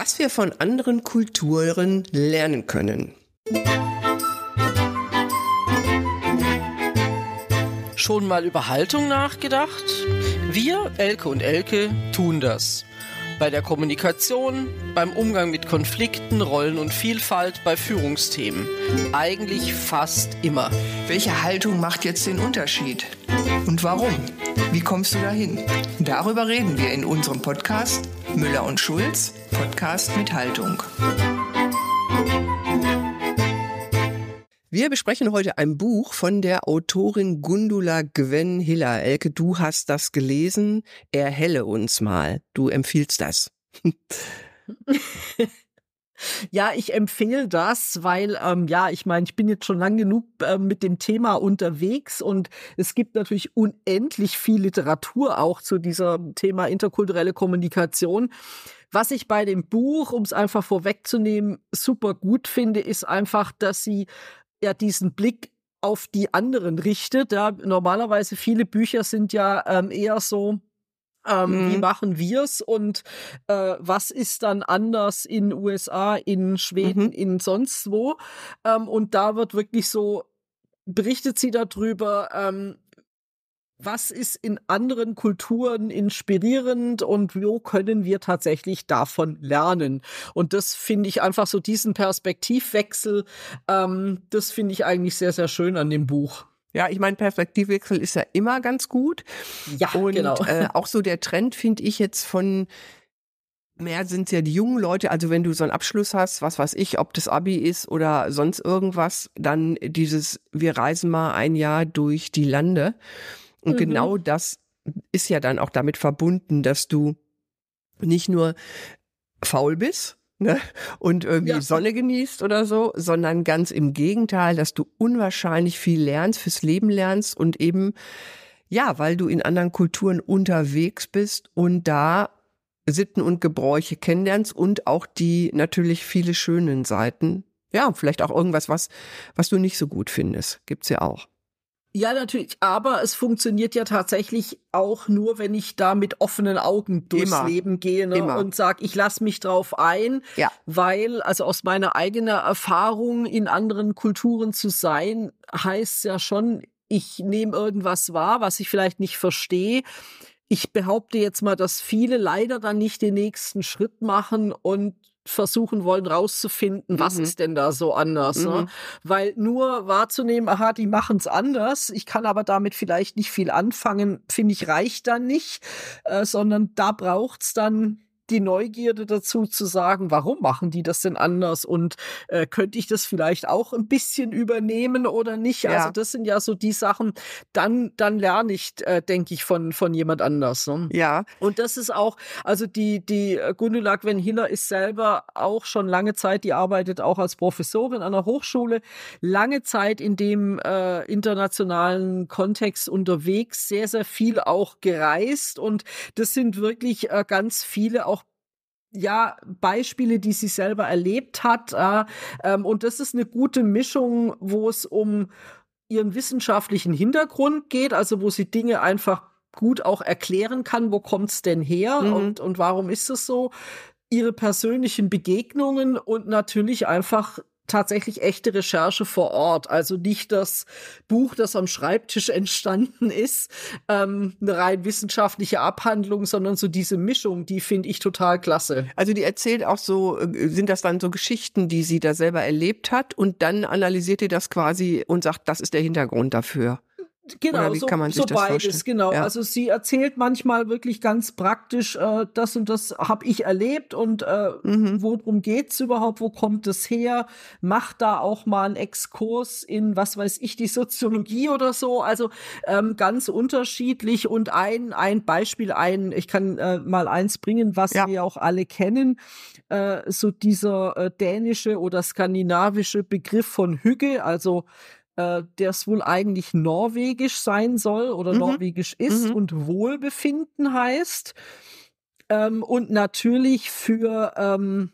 Was wir von anderen Kulturen lernen können. Schon mal über Haltung nachgedacht? Wir, Elke und Elke, tun das. Bei der Kommunikation, beim Umgang mit Konflikten, Rollen und Vielfalt, bei Führungsthemen. Eigentlich fast immer. Welche Haltung macht jetzt den Unterschied? Und warum? Wie kommst du dahin? Darüber reden wir in unserem Podcast Müller und Schulz, Podcast mit Haltung. Wir besprechen heute ein Buch von der Autorin Gundula Gwen Hiller. Elke, du hast das gelesen. Erhelle uns mal. Du empfiehlst das. Ja, ich empfehle das, weil ähm, ja, ich meine, ich bin jetzt schon lang genug äh, mit dem Thema unterwegs und es gibt natürlich unendlich viel Literatur auch zu diesem Thema interkulturelle Kommunikation. Was ich bei dem Buch, um es einfach vorwegzunehmen, super gut finde, ist einfach, dass sie ja diesen Blick auf die anderen richtet. Ja, normalerweise viele Bücher sind ja ähm, eher so, ähm, mhm. Wie machen wir's und äh, was ist dann anders in USA, in Schweden, mhm. in sonst wo? Ähm, und da wird wirklich so berichtet sie darüber, ähm, was ist in anderen Kulturen inspirierend und wo können wir tatsächlich davon lernen? Und das finde ich einfach so diesen Perspektivwechsel, ähm, das finde ich eigentlich sehr, sehr schön an dem Buch. Ja, ich meine, Perspektivwechsel ist ja immer ganz gut. Ja, und, genau. Äh, auch so der Trend finde ich jetzt von mehr sind ja die jungen Leute, also wenn du so einen Abschluss hast, was weiß ich, ob das Abi ist oder sonst irgendwas, dann dieses, wir reisen mal ein Jahr durch die Lande. Und mhm. genau das ist ja dann auch damit verbunden, dass du nicht nur faul bist, ne, und irgendwie ja. Sonne genießt oder so, sondern ganz im Gegenteil, dass du unwahrscheinlich viel lernst, fürs Leben lernst und eben, ja, weil du in anderen Kulturen unterwegs bist und da Sitten und Gebräuche kennenlernst und auch die natürlich viele schönen Seiten. Ja, vielleicht auch irgendwas, was, was du nicht so gut findest. Gibt's ja auch. Ja, natürlich, aber es funktioniert ja tatsächlich auch nur, wenn ich da mit offenen Augen durchs Immer. Leben gehe ne, und sage, ich lasse mich drauf ein, ja. weil, also aus meiner eigenen Erfahrung in anderen Kulturen zu sein, heißt ja schon, ich nehme irgendwas wahr, was ich vielleicht nicht verstehe. Ich behaupte jetzt mal, dass viele leider dann nicht den nächsten Schritt machen und versuchen wollen rauszufinden, was mhm. ist denn da so anders. Ne? Mhm. Ne? Weil nur wahrzunehmen, aha, die machen es anders, ich kann aber damit vielleicht nicht viel anfangen, finde ich, reicht dann nicht, äh, sondern da braucht's dann die Neugierde dazu zu sagen, warum machen die das denn anders und äh, könnte ich das vielleicht auch ein bisschen übernehmen oder nicht? Ja. Also das sind ja so die Sachen, dann dann lerne ich, äh, denke ich, von von jemand anders. Ne? Ja. Und das ist auch, also die die äh, Gundula Gwen Hiller ist selber auch schon lange Zeit, die arbeitet auch als Professorin an der Hochschule, lange Zeit in dem äh, internationalen Kontext unterwegs, sehr sehr viel auch gereist und das sind wirklich äh, ganz viele auch ja, Beispiele, die sie selber erlebt hat. Äh, ähm, und das ist eine gute Mischung, wo es um ihren wissenschaftlichen Hintergrund geht, also wo sie Dinge einfach gut auch erklären kann, wo kommt's denn her mhm. und, und warum ist es so, ihre persönlichen Begegnungen und natürlich einfach tatsächlich echte Recherche vor Ort. Also nicht das Buch, das am Schreibtisch entstanden ist, ähm, eine rein wissenschaftliche Abhandlung, sondern so diese Mischung, die finde ich total klasse. Also die erzählt auch so, äh, sind das dann so Geschichten, die sie da selber erlebt hat und dann analysiert ihr das quasi und sagt, das ist der Hintergrund dafür. Genau, so, so beides, genau. Ja. Also sie erzählt manchmal wirklich ganz praktisch, äh, das und das habe ich erlebt und äh, mhm. worum geht's überhaupt, wo kommt es her? Macht da auch mal einen Exkurs in, was weiß ich, die Soziologie oder so. Also ähm, ganz unterschiedlich und ein, ein Beispiel, ein, ich kann äh, mal eins bringen, was ja. wir auch alle kennen, äh, so dieser äh, dänische oder skandinavische Begriff von Hüge, also äh, der es wohl eigentlich norwegisch sein soll oder mhm. norwegisch ist mhm. und Wohlbefinden heißt. Ähm, und natürlich für ähm,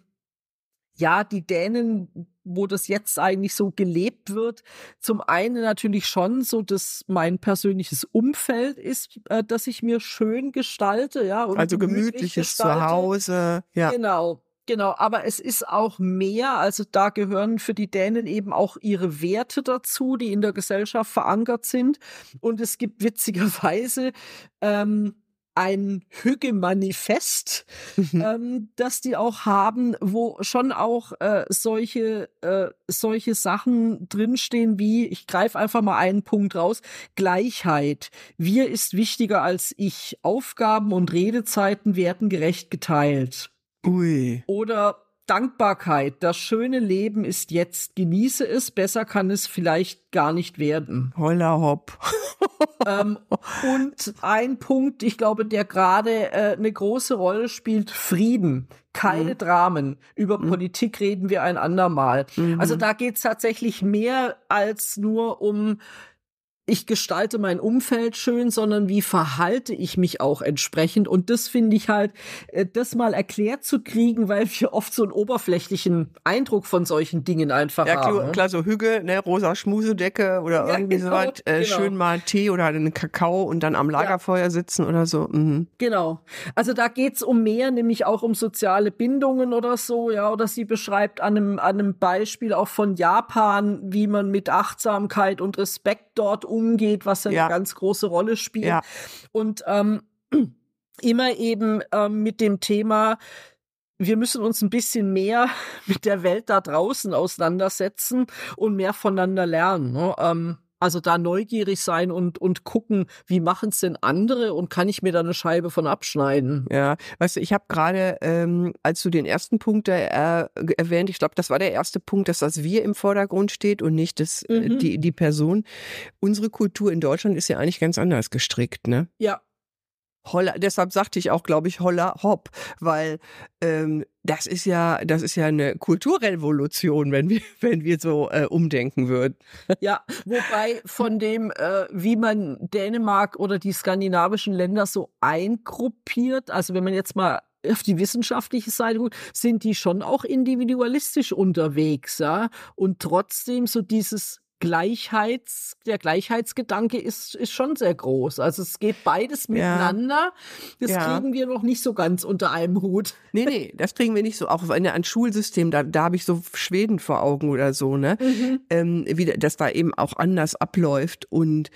ja die Dänen, wo das jetzt eigentlich so gelebt wird, zum einen natürlich schon so, dass mein persönliches Umfeld ist, äh, dass ich mir schön gestalte, ja. also gemütliches Zuhause, ja. Genau. Genau, aber es ist auch mehr, also da gehören für die Dänen eben auch ihre Werte dazu, die in der Gesellschaft verankert sind. Und es gibt witzigerweise ähm, ein Hügge-Manifest, mhm. ähm, das die auch haben, wo schon auch äh, solche, äh, solche Sachen drinstehen wie, ich greife einfach mal einen Punkt raus, Gleichheit. Wir ist wichtiger als ich. Aufgaben und Redezeiten werden gerecht geteilt. Ui. Oder Dankbarkeit. Das schöne Leben ist jetzt. Genieße es. Besser kann es vielleicht gar nicht werden. Holla hopp. ähm, und ein Punkt, ich glaube, der gerade äh, eine große Rolle spielt, Frieden. Keine mhm. Dramen. Über mhm. Politik reden wir ein andermal. Mhm. Also da geht es tatsächlich mehr als nur um ich gestalte mein Umfeld schön, sondern wie verhalte ich mich auch entsprechend. Und das finde ich halt, äh, das mal erklärt zu kriegen, weil wir oft so einen oberflächlichen Eindruck von solchen Dingen einfach ja, haben. Ja, klar, so Hügel, ne, rosa Schmusedecke oder ja, irgendwie genau, so was, äh, genau. schön mal Tee oder einen Kakao und dann am Lagerfeuer ja. sitzen oder so. Mhm. Genau. Also da geht's um mehr, nämlich auch um soziale Bindungen oder so, ja, oder sie beschreibt an einem, an einem Beispiel auch von Japan, wie man mit Achtsamkeit und Respekt dort umgeht, was eine ganz große Rolle spielt. Ja. Und ähm, immer eben ähm, mit dem Thema, wir müssen uns ein bisschen mehr mit der Welt da draußen auseinandersetzen und mehr voneinander lernen. Ne? Ähm, also da neugierig sein und, und gucken, wie machen es denn andere und kann ich mir da eine Scheibe von abschneiden? Ja, weißt du, ich habe gerade, ähm, als du den ersten Punkt äh, erwähnt, ich glaube, das war der erste Punkt, dass das Wir im Vordergrund steht und nicht das, äh, mhm. die, die Person. Unsere Kultur in Deutschland ist ja eigentlich ganz anders gestrickt, ne? Ja, Holla, deshalb sagte ich auch, glaube ich, Holla Hopp, weil ähm, das ist ja, das ist ja eine Kulturrevolution, wenn wir, wenn wir so äh, umdenken würden. Ja, wobei von dem, äh, wie man Dänemark oder die skandinavischen Länder so eingruppiert, also wenn man jetzt mal auf die wissenschaftliche Seite guckt, sind die schon auch individualistisch unterwegs, ja, und trotzdem so dieses Gleichheits, der Gleichheitsgedanke ist, ist schon sehr groß. Also es geht beides miteinander. Das ja. kriegen wir noch nicht so ganz unter einem Hut. Nee, nee, das kriegen wir nicht so. Auch in ein Schulsystem, da, da habe ich so Schweden vor Augen oder so, ne? Mhm. Ähm, wie, dass da eben auch anders abläuft. Und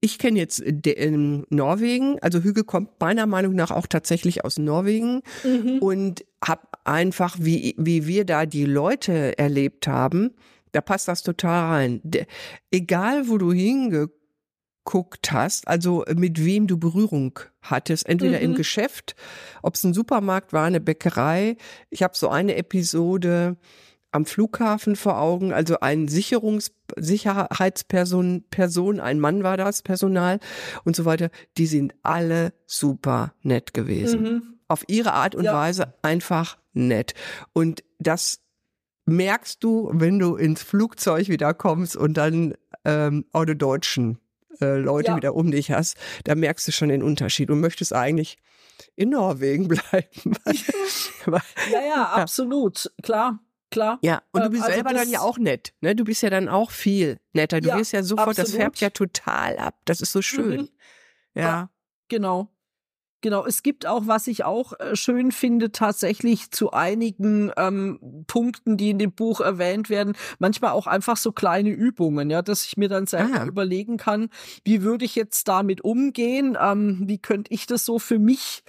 ich kenne jetzt in Norwegen, also Hüge kommt meiner Meinung nach auch tatsächlich aus Norwegen mhm. und habe einfach, wie, wie wir da die Leute erlebt haben, da passt das total rein. De, egal, wo du hingeguckt hast, also mit wem du Berührung hattest, entweder mhm. im Geschäft, ob es ein Supermarkt war, eine Bäckerei. Ich habe so eine Episode am Flughafen vor Augen, also ein Sicherungs Sicherheitsperson, Person, ein Mann war das, Personal und so weiter, die sind alle super nett gewesen. Mhm. Auf ihre Art und ja. Weise einfach nett. Und das merkst du, wenn du ins Flugzeug wieder kommst und dann ähm, auch die deutschen äh, Leute ja. wieder um dich hast, da merkst du schon den Unterschied und möchtest eigentlich in Norwegen bleiben. ja, ja, absolut, klar. Klar. Ja, und du bist also selber dann ja auch nett, ne? Du bist ja dann auch viel netter. Du ja, wirst ja sofort, absolut. das färbt ja total ab. Das ist so schön. Mhm. Ja. ja. Genau. Genau, es gibt auch, was ich auch äh, schön finde, tatsächlich zu einigen ähm, Punkten, die in dem Buch erwähnt werden, manchmal auch einfach so kleine Übungen, ja, dass ich mir dann selber ah. überlegen kann, wie würde ich jetzt damit umgehen, ähm, wie könnte ich das so für mich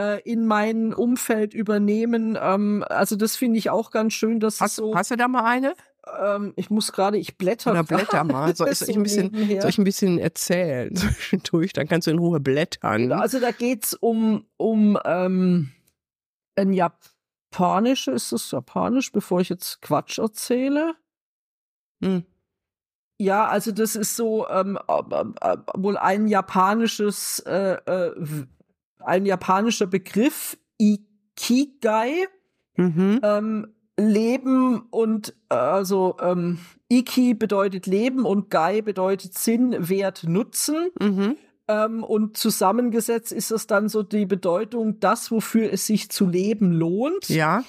äh, in mein Umfeld übernehmen. Ähm, also das finde ich auch ganz schön, dass hast, so. Hast du da mal eine? Ähm, ich muss gerade, ich blätter. Oder blätter mal. Soll, ich, so ein bisschen, soll ich ein bisschen erzählen zwischendurch? Dann kannst du in Ruhe blättern. Also da geht's um, um ähm, ein japanisches, ist das japanisch, bevor ich jetzt Quatsch erzähle? Hm. Ja, also das ist so ähm, äh, äh, wohl ein japanisches, äh, äh, ein japanischer Begriff, Ikigai. Mhm. Ähm, Leben und äh, also ähm, Iki bedeutet Leben und Gai bedeutet Sinn, Wert, Nutzen. Mhm. Ähm, und zusammengesetzt ist es dann so die Bedeutung, das, wofür es sich zu leben lohnt. Ja.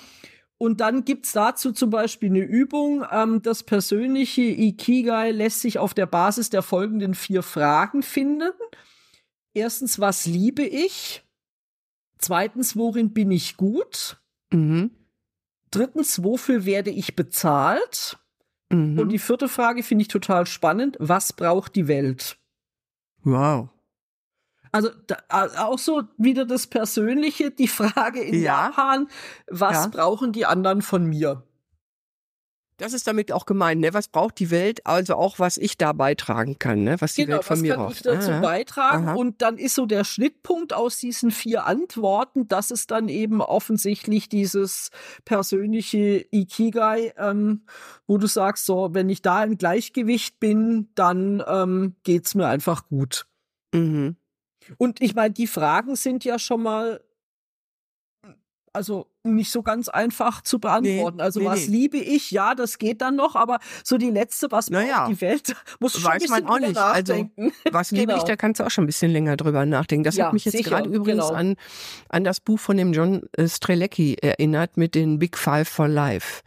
Und dann gibt's dazu zum Beispiel eine Übung. Ähm, das persönliche Ikigai lässt sich auf der Basis der folgenden vier Fragen finden. Erstens, was liebe ich? Zweitens, worin bin ich gut? Mhm. Drittens, wofür werde ich bezahlt? Mhm. Und die vierte Frage finde ich total spannend. Was braucht die Welt? wow. Also da, auch so wieder das Persönliche, die Frage in Ja. Japan, was Ja. brauchen die anderen von mir? Das ist damit auch gemeint, ne? Was braucht die Welt? Also auch, was ich da beitragen kann, ne? Was die Genau, Welt von was mir kann braucht. ich dazu Ah, beitragen? aha. Und dann ist so der Schnittpunkt aus diesen vier Antworten, das ist dann eben offensichtlich dieses persönliche Ikigai, ähm, wo du sagst, so, wenn ich da im Gleichgewicht bin, dann ähm, geht's mir einfach gut. Mhm. Und ich meine, die Fragen sind ja schon mal also nicht so ganz einfach zu beantworten. also nee, was nee. liebe ich? Ja, das geht dann noch, aber so die letzte, was Naja, die Welt, muss schon ein weiß bisschen man auch nicht. Also, nachdenken. Was liebe ich, Genau. da kannst du auch schon ein bisschen länger drüber nachdenken. Das Ja, hat mich jetzt gerade übrigens genau. an, an das Buch von dem John äh, Strelecki erinnert mit den Big Five for Life,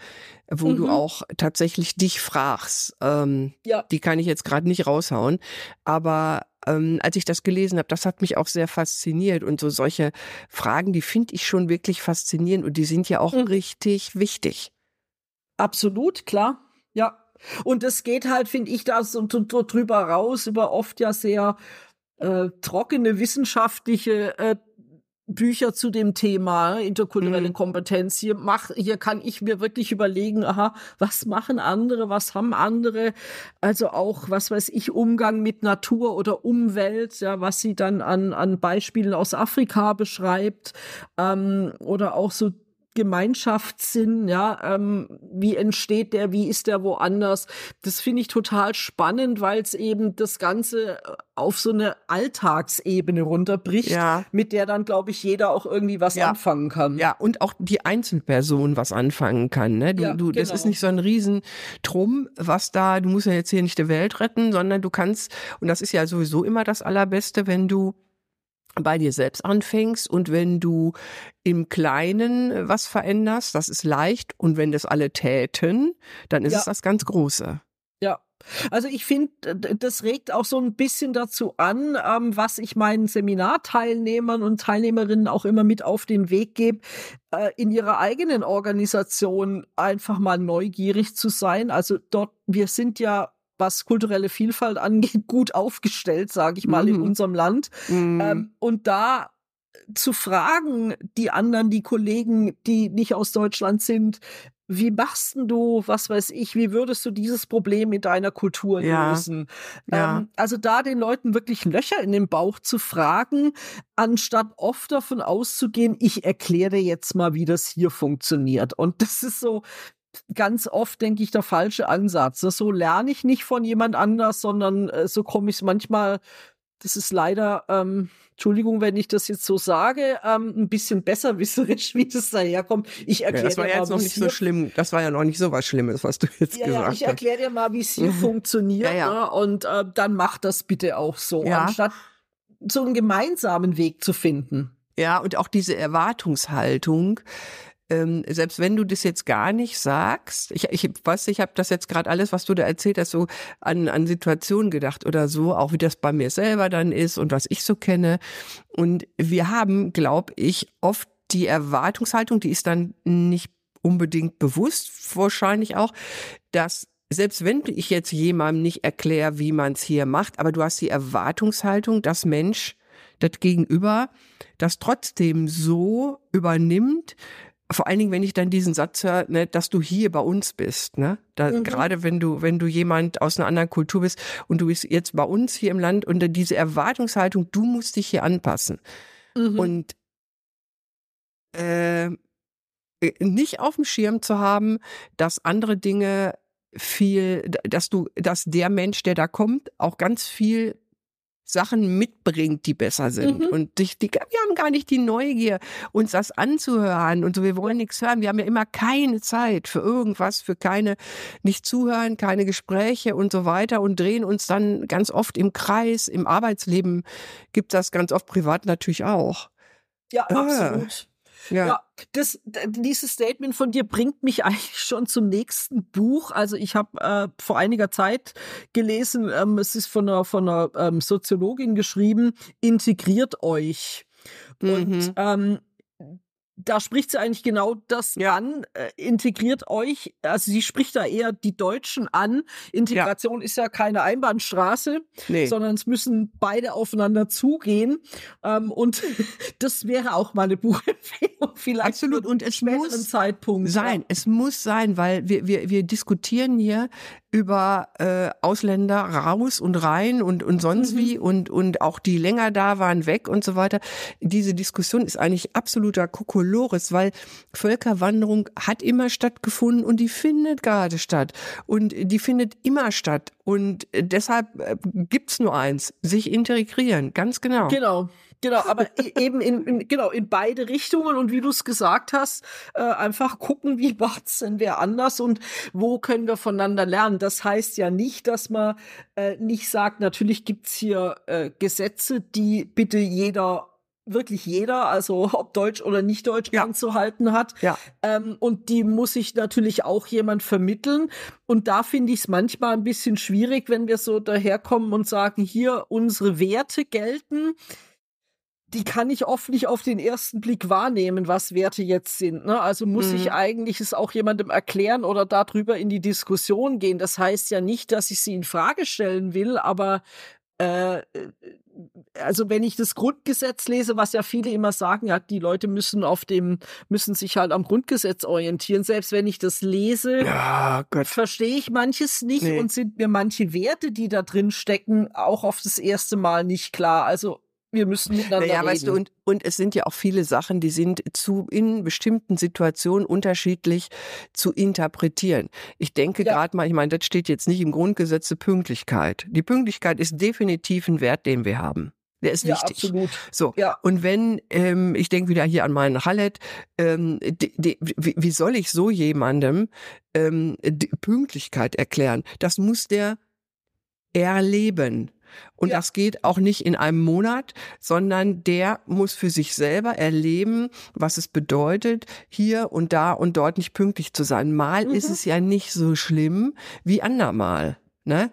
wo du Mhm. auch tatsächlich dich fragst. Ähm, Ja. Die kann ich jetzt gerade nicht raushauen, aber ähm, als ich das gelesen habe, das hat mich auch sehr fasziniert und so solche Fragen, die finde ich schon wirklich faszinierend und die sind ja auch Mhm. richtig wichtig. Absolut, klar. Ja. Und es geht halt, finde ich, da so, drüber raus über oft ja sehr äh, trockene wissenschaftliche äh, Bücher zu dem Thema interkulturelle Mhm. Kompetenz. Hier mach, hier kann ich mir wirklich überlegen, aha, was machen andere, was haben andere? Also auch, was weiß ich, Umgang mit Natur oder Umwelt, ja, was sie dann an, an Beispielen aus Afrika beschreibt, ähm, oder auch so Gemeinschaftssinn, ja, ähm, wie entsteht der, wie ist der woanders? Das finde ich total spannend, weil es eben das Ganze äh, auf so eine Alltagsebene runterbricht, Ja. mit der dann, glaube ich, jeder auch irgendwie was Ja. anfangen kann. Ja, und auch die Einzelperson was anfangen kann. Ne? Du, Ja, du, das genau. ist nicht so ein Riesentrum, was da, du musst ja jetzt hier nicht die Welt retten, sondern du kannst, und das ist ja sowieso immer das Allerbeste, wenn du bei dir selbst anfängst und wenn du im Kleinen äh, was veränderst, das ist leicht. Und wenn das alle täten, dann ist Ja. es das ganz Große. Ja. Also ich finde, das regt auch so ein bisschen dazu an, ähm, was ich meinen Seminarteilnehmern und Teilnehmerinnen auch immer mit auf den Weg gebe, äh, in ihrer eigenen Organisation einfach mal neugierig zu sein. Also dort, wir sind ja was kulturelle Vielfalt angeht, gut aufgestellt, sage ich mal, in Mhm. unserem Land. Mhm. Ähm, und da zu fragen, die anderen, die Kollegen, die nicht aus Deutschland sind, wie machst du, was weiß ich, wie würdest du dieses Problem in deiner Kultur Ja. lösen? Ja. Ähm, also da den Leuten wirklich Löcher in den Bauch zu fragen, anstatt oft davon auszugehen, ich erkläre dir jetzt mal, wie das hier funktioniert. Und das ist so ganz oft, denke ich, der falsche Ansatz. So lerne ich nicht von jemand anders, sondern äh, so komme ich manchmal das ist leider, ähm, Entschuldigung, wenn ich das jetzt so sage, ähm, ein bisschen besserwisserisch, wie das daherkommt. Ich Ja, erkläre das war dir ja mal, jetzt noch nicht so schlimm. Das war ja noch nicht so was Schlimmes, was du jetzt Ja, ja, gesagt ich hast. erkläre dir mal, wie es hier Mhm. funktioniert. Ja, ja. Ne? Und äh, dann mach das bitte auch so, Ja. anstatt so einen gemeinsamen Weg zu finden. Ja, und auch diese Erwartungshaltung, ähm, selbst wenn du das jetzt gar nicht sagst, ich, ich weiß, ich habe das jetzt gerade alles, was du da erzählt hast, so an, an Situationen gedacht oder so, auch wie das bei mir selber dann ist und was ich so kenne. Und wir haben, glaube ich, oft die Erwartungshaltung, die ist dann nicht unbedingt bewusst, wahrscheinlich auch, dass selbst wenn ich jetzt jemandem nicht erkläre, wie man es hier macht, aber du hast die Erwartungshaltung, dass Mensch das Gegenüber das trotzdem so übernimmt, vor allen Dingen, wenn ich dann diesen Satz höre, ne, dass du hier bei uns bist, ne? Da, Mhm. Gerade wenn du, wenn du jemand aus einer anderen Kultur bist und du bist jetzt bei uns hier im Land und diese Erwartungshaltung, du musst dich hier anpassen. Mhm. Und äh, nicht auf dem Schirm zu haben, dass andere Dinge viel, dass du, dass der Mensch, der da kommt, auch ganz viel Sachen mitbringt, die besser sind. Mhm. Und dich, die, wir haben gar nicht die Neugier, uns das anzuhören und so, wir wollen nichts hören. Wir haben ja immer keine Zeit für irgendwas, für keine, nicht zuhören, keine Gespräche und so weiter und drehen uns dann ganz oft im Kreis. Im Arbeitsleben gibt das ganz oft, privat natürlich auch. ja, Ah. Ja. Ja, das, dieses Statement von dir bringt mich eigentlich schon zum nächsten Buch. Also ich habe äh, vor einiger Zeit gelesen, ähm, es ist von einer, von einer ähm, Soziologin geschrieben, integriert euch. Und Mhm. ähm, da spricht sie eigentlich genau das ja. an, äh, integriert euch, also sie spricht da eher die Deutschen an. Integration ja. ist ja keine Einbahnstraße, nee. sondern es müssen beide aufeinander zugehen. Ähm, und das wäre auch mal eine Buchempfehlung vielleicht. Absolut. Und es muss Zeitpunkt sein. Ja. Es muss sein, weil wir, wir, wir diskutieren hier über äh, Ausländer raus und rein und, und sonst mhm. wie und, und auch die länger da waren weg und so weiter. Diese Diskussion ist eigentlich absoluter Kokolores, weil Völkerwanderung hat immer stattgefunden und die findet gerade statt und die findet immer statt und deshalb äh, gibt's nur eins, sich integrieren, ganz genau. Genau. Genau, aber e-, eben in, in, genau in beide Richtungen und wie du es gesagt hast, äh, einfach gucken, wie macht's denn wer anders und wo können wir voneinander lernen. Das heißt ja nicht, dass man äh, nicht sagt, natürlich gibt's hier äh, Gesetze, die bitte jeder wirklich jeder, also ob Deutsch oder nicht Deutsch, ja. anzuhalten hat. Ja. Ähm, und die muss sich natürlich auch jemand vermitteln. Und da finde ich es manchmal ein bisschen schwierig, wenn wir so daherkommen und sagen, hier unsere Werte gelten die kann ich oft nicht auf den ersten Blick wahrnehmen, was Werte jetzt sind. Ne? Also muss mhm. ich eigentlich es auch jemandem erklären oder darüber in die Diskussion gehen. Das heißt ja nicht, dass ich sie in Frage stellen will, aber äh, also wenn ich das Grundgesetz lese, was ja viele immer sagen, ja, die Leute müssen auf dem, müssen sich halt am Grundgesetz orientieren. Selbst wenn ich das lese, ja, verstehe ich manches nicht nee. und sind mir manche Werte, die da drin stecken, auch auf das erste Mal nicht klar. Also wir müssen miteinander naja, reden. Weißt du, und, und es sind ja auch viele Sachen, die sind zu in bestimmten Situationen unterschiedlich zu interpretieren. Ich denke ja. gerade mal, ich meine, das steht jetzt nicht im Grundgesetz der Pünktlichkeit. Die Pünktlichkeit ist definitiv ein Wert, den wir haben. Der ist ja, wichtig. Absolut. So. Ja. Und wenn, ähm, ich denke wieder hier an meinen Hallet, ähm, die, die, wie, wie soll ich so jemandem ähm, die Pünktlichkeit erklären? Das muss der erleben. Und ja. das geht auch nicht in einem Monat, sondern der muss für sich selber erleben, was es bedeutet, hier und da und dort nicht pünktlich zu sein. Mal mhm. ist es ja nicht so schlimm wie andermal. Ne?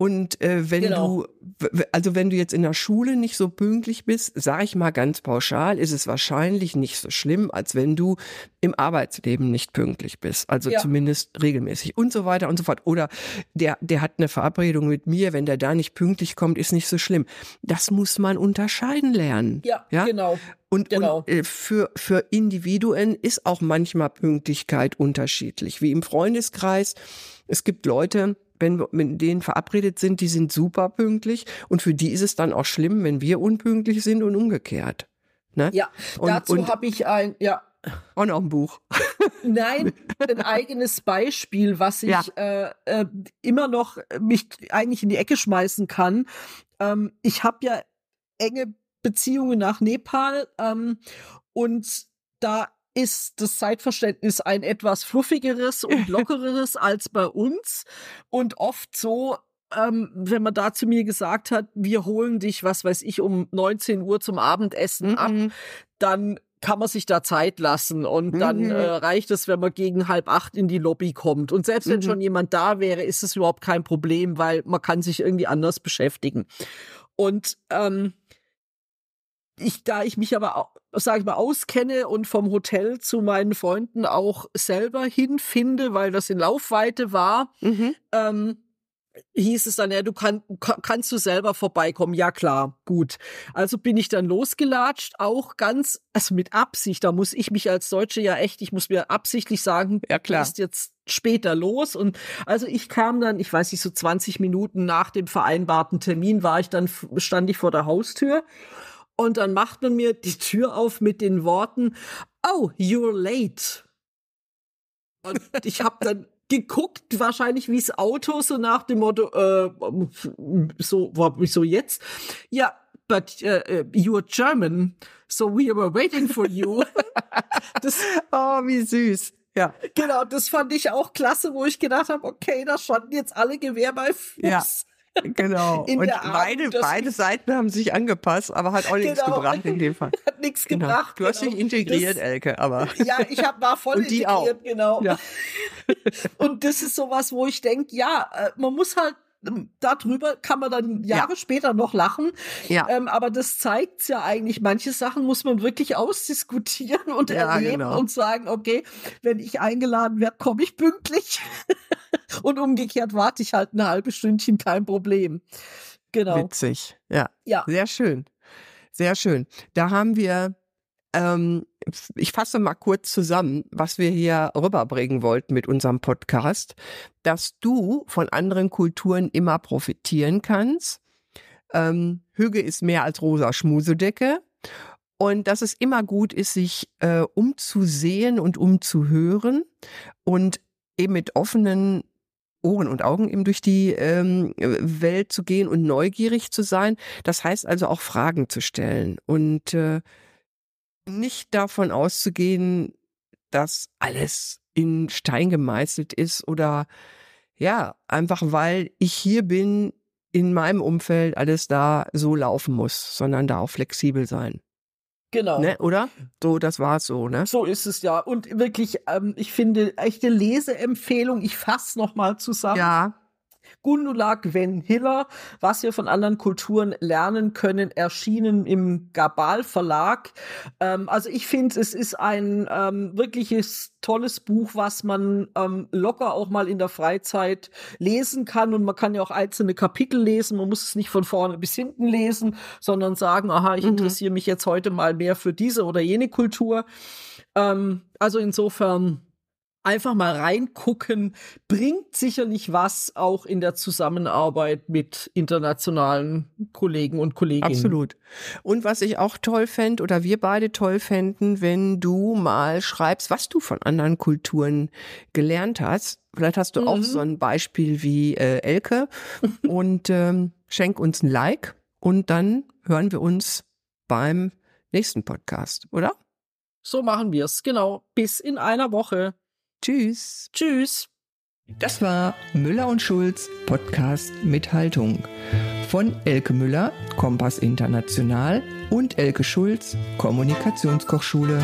Und äh, wenn genau. du, also wenn du jetzt in der Schule nicht so pünktlich bist, sage ich mal ganz pauschal, ist es wahrscheinlich nicht so schlimm, als wenn du im Arbeitsleben nicht pünktlich bist. Also ja. zumindest regelmäßig und so weiter und so fort. Oder der, der hat eine Verabredung mit mir, wenn der da nicht pünktlich kommt, ist nicht so schlimm. Das muss man unterscheiden lernen. Ja, ja? genau. Und, genau. und äh, für, für Individuen ist auch manchmal Pünktlichkeit unterschiedlich. Wie im Freundeskreis. Es gibt Leute, wenn wir mit denen verabredet sind, die sind super pünktlich und für die ist es dann auch schlimm, wenn wir unpünktlich sind und umgekehrt. Ne? Ja, und, dazu habe ich ein, ja. Auch noch ein Buch. Nein, ein eigenes Beispiel, was ich ja. äh, äh, immer noch mich eigentlich in die Ecke schmeißen kann. Ähm, ich habe ja enge Beziehungen nach Nepal ähm, und da ist das Zeitverständnis ein etwas fluffigeres und lockereres als bei uns und oft so, ähm, wenn man da zu mir gesagt hat, wir holen dich, was weiß ich, um 19 Uhr zum Abendessen mhm. ab, dann kann man sich da Zeit lassen und mhm. dann äh, reicht es, wenn man gegen halb acht in die Lobby kommt. Und selbst wenn mhm. schon jemand da wäre, ist es überhaupt kein Problem, weil man kann sich irgendwie anders beschäftigen. Und ähm, ich, da ich mich aber auch, sag ich mal, auskenne und vom Hotel zu meinen Freunden auch selber hinfinde, weil das in Laufweite war, mhm. ähm, hieß es dann, ja, du kann, kannst du selber vorbeikommen. Ja, klar, gut. Also bin ich dann losgelatscht, auch ganz, also mit Absicht, da muss ich mich als Deutsche ja echt, ich muss mir absichtlich sagen, ja, klar. du bist jetzt später los. Und also ich kam dann, ich weiß nicht, so 20 Minuten nach dem vereinbarten Termin war ich dann, stand ich vor der Haustür und dann macht man mir die Tür auf mit den Worten, oh, you're late. Und ich habe dann geguckt, wahrscheinlich wie das Auto, so nach dem Motto, äh, so, wieso jetzt? Ja, but uh, you're German, so we were waiting for you. das, oh, wie süß. Ja. Genau, das fand ich auch klasse, wo ich gedacht habe, okay, da standen jetzt alle Gewehr bei Fuß. Ja. Genau. In und beide, beide Seiten haben sich angepasst, aber hat auch genau. nichts gebracht in dem Fall. Hat nichts genau. gebracht. Du hast genau. dich integriert, das, Elke, aber. Ja, ich hab, war voll integriert, auch. genau. Ja. Und das ist sowas, wo ich denke, ja, äh, man muss halt darüber kann man dann Jahre ja. später noch lachen. Ja. Ähm, aber das zeigt ja eigentlich, manche Sachen muss man wirklich ausdiskutieren und ja, erleben genau. und sagen, okay, wenn ich eingeladen werde, komme ich pünktlich. und umgekehrt warte ich halt ein halbes Stündchen, kein Problem. Genau. Witzig. Ja. Ja. Sehr schön. Sehr schön. Da haben wir ähm, ich fasse mal kurz zusammen, was wir hier rüberbringen wollten mit unserem Podcast, dass du von anderen Kulturen immer profitieren kannst. Ähm, Hüge ist mehr als rosa Schmusedecke. Und dass es immer gut ist, sich äh, umzusehen und umzuhören und eben mit offenen Ohren und Augen eben durch die ähm, Welt zu gehen und neugierig zu sein. Das heißt also auch Fragen zu stellen und äh, nicht davon auszugehen, dass alles in Stein gemeißelt ist oder ja, einfach weil ich hier bin, in meinem Umfeld alles da so laufen muss, sondern da auch flexibel sein. Genau. Ne, oder? So, das war so, ne? So ist es ja. Und wirklich, ähm, ich finde, echte Leseempfehlung, ich fasse nochmal zusammen. Ja. Gundula Gwen Hiller, was wir von anderen Kulturen lernen können, erschienen im Gabal Verlag. Ähm, also ich finde, es ist ein ähm, wirkliches tolles Buch, was man ähm, locker auch mal in der Freizeit lesen kann und man kann ja auch einzelne Kapitel lesen. Man muss es nicht von vorne bis hinten lesen, sondern sagen, aha, ich mhm. interessiere mich jetzt heute mal mehr für diese oder jene Kultur. Ähm, also insofern einfach mal reingucken, bringt sicherlich was auch in der Zusammenarbeit mit internationalen Kollegen und Kolleginnen. Absolut. Und was ich auch toll fände oder wir beide toll fänden, wenn du mal schreibst, was du von anderen Kulturen gelernt hast. Vielleicht hast du mhm. auch so ein Beispiel wie äh, Elke und ähm, schenk uns ein Like und dann hören wir uns beim nächsten Podcast, oder? So machen wir es, genau. Bis in einer Woche. Tschüss. Tschüss. Das war Müller und Schulz Podcast mit Haltung. Von Elke Müller, Kompass International und Elke Schulz, Kommunikationskochschule.